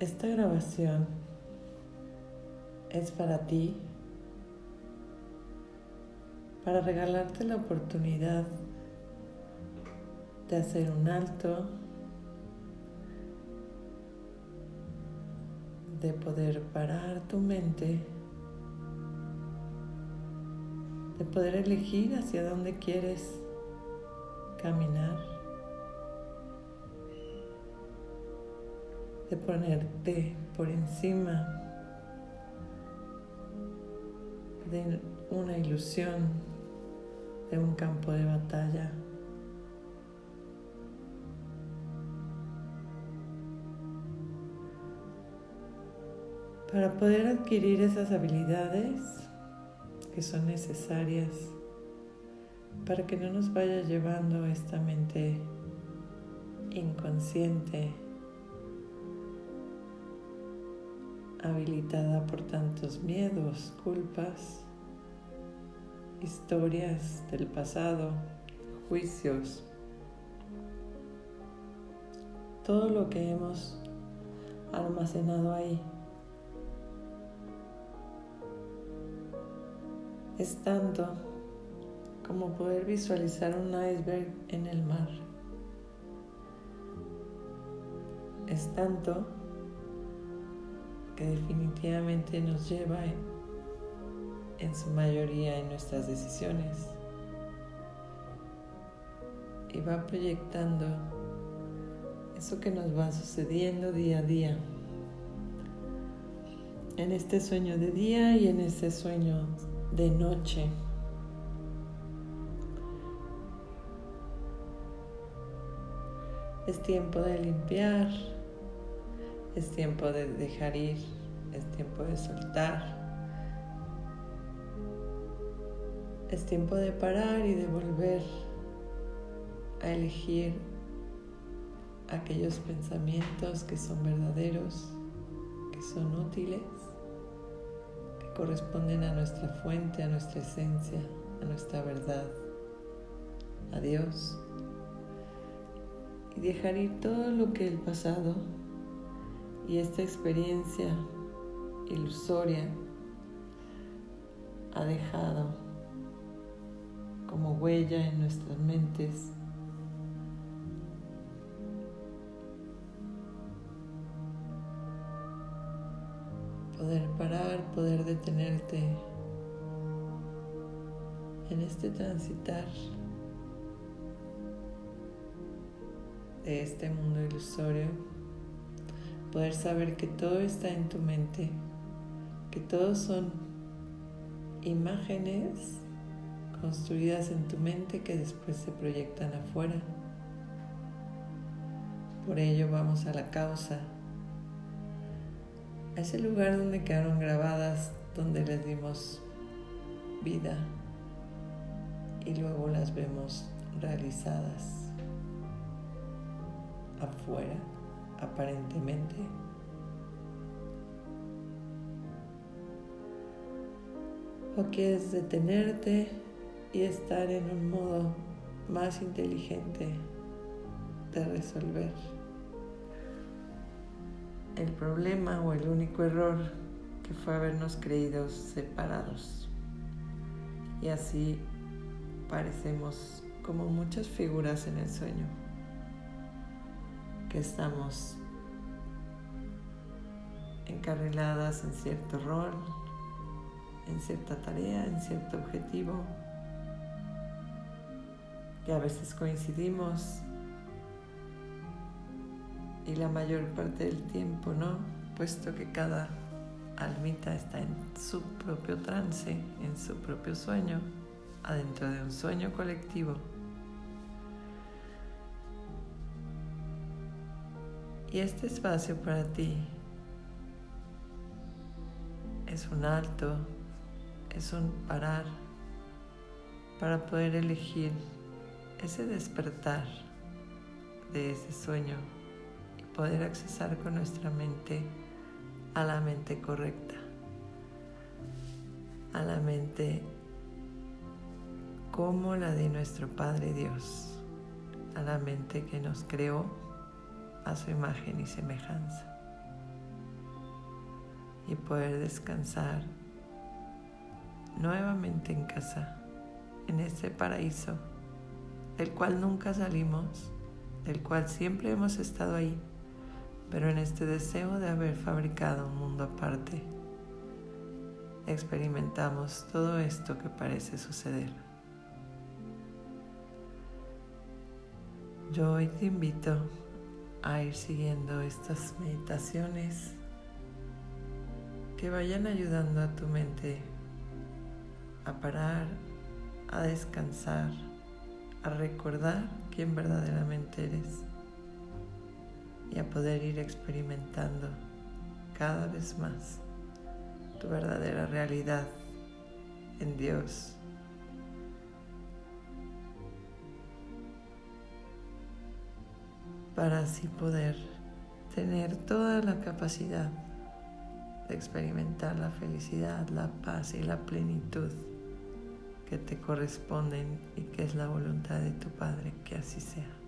Esta grabación es para ti, para regalarte la oportunidad de hacer un alto, de poder parar tu mente, de poder elegir hacia dónde quieres caminar. De ponerte por encima de una ilusión, de un campo de batalla. Para poder adquirir esas habilidades que son necesarias para que no nos vaya llevando esta mente inconsciente habilitada por tantos miedos, culpas, historias del pasado, juicios, todo lo que hemos almacenado ahí. Es tanto como poder visualizar un iceberg en el mar. Es tanto que definitivamente nos lleva en, su mayoría en nuestras decisiones y va proyectando eso que nos va sucediendo día a día en este sueño de día y en este sueño de noche. Es tiempo de limpiar, es tiempo de dejar ir, es tiempo de soltar. Es tiempo de parar y de volver a elegir aquellos pensamientos que son verdaderos, que son útiles, que corresponden a nuestra fuente, a nuestra esencia, a nuestra verdad, a Dios. Y dejar ir todo lo que el pasado y esta experiencia ilusoria ha dejado como huella en nuestras mentes. Poder parar, poder detenerte en este transitar de este mundo ilusorio poder saber que todo está en tu mente, que todos son imágenes construidas en tu mente que después se proyectan afuera. Por ello vamos a la causa, a ese lugar donde quedaron grabadas, donde les dimos vida y luego las vemos realizadas afuera aparentemente. O quieres detenerte y estar en un modo más inteligente de resolver el problema o el único error que fue habernos creído separados. Y así parecemos como muchas figuras en el sueño que estamos encarriladas en cierto rol, en cierta tarea, en cierto objetivo, que a veces coincidimos y la mayor parte del tiempo no, puesto que cada almita está en su propio trance, en su propio sueño, adentro de un sueño colectivo. Y este espacio para ti es un alto, es un parar para poder elegir ese despertar de ese sueño y poder accesar con nuestra mente a la mente correcta, a la mente como la de nuestro Padre Dios, a la mente que nos creó su imagen y semejanza. y poder descansar nuevamente en casa, en este paraíso del cual nunca salimos, del cual siempre hemos estado ahí, pero en este deseo de haber fabricado un mundo aparte, experimentamos todo esto que parece suceder. Yo hoy te invito a ir siguiendo estas meditaciones que vayan ayudando a tu mente a parar, a descansar, a recordar quién verdaderamente eres y a poder ir experimentando cada vez más tu verdadera realidad en Dios. Para así poder tener toda la capacidad de experimentar la felicidad, la paz y la plenitud que te corresponden y que es la voluntad de tu Padre que así sea.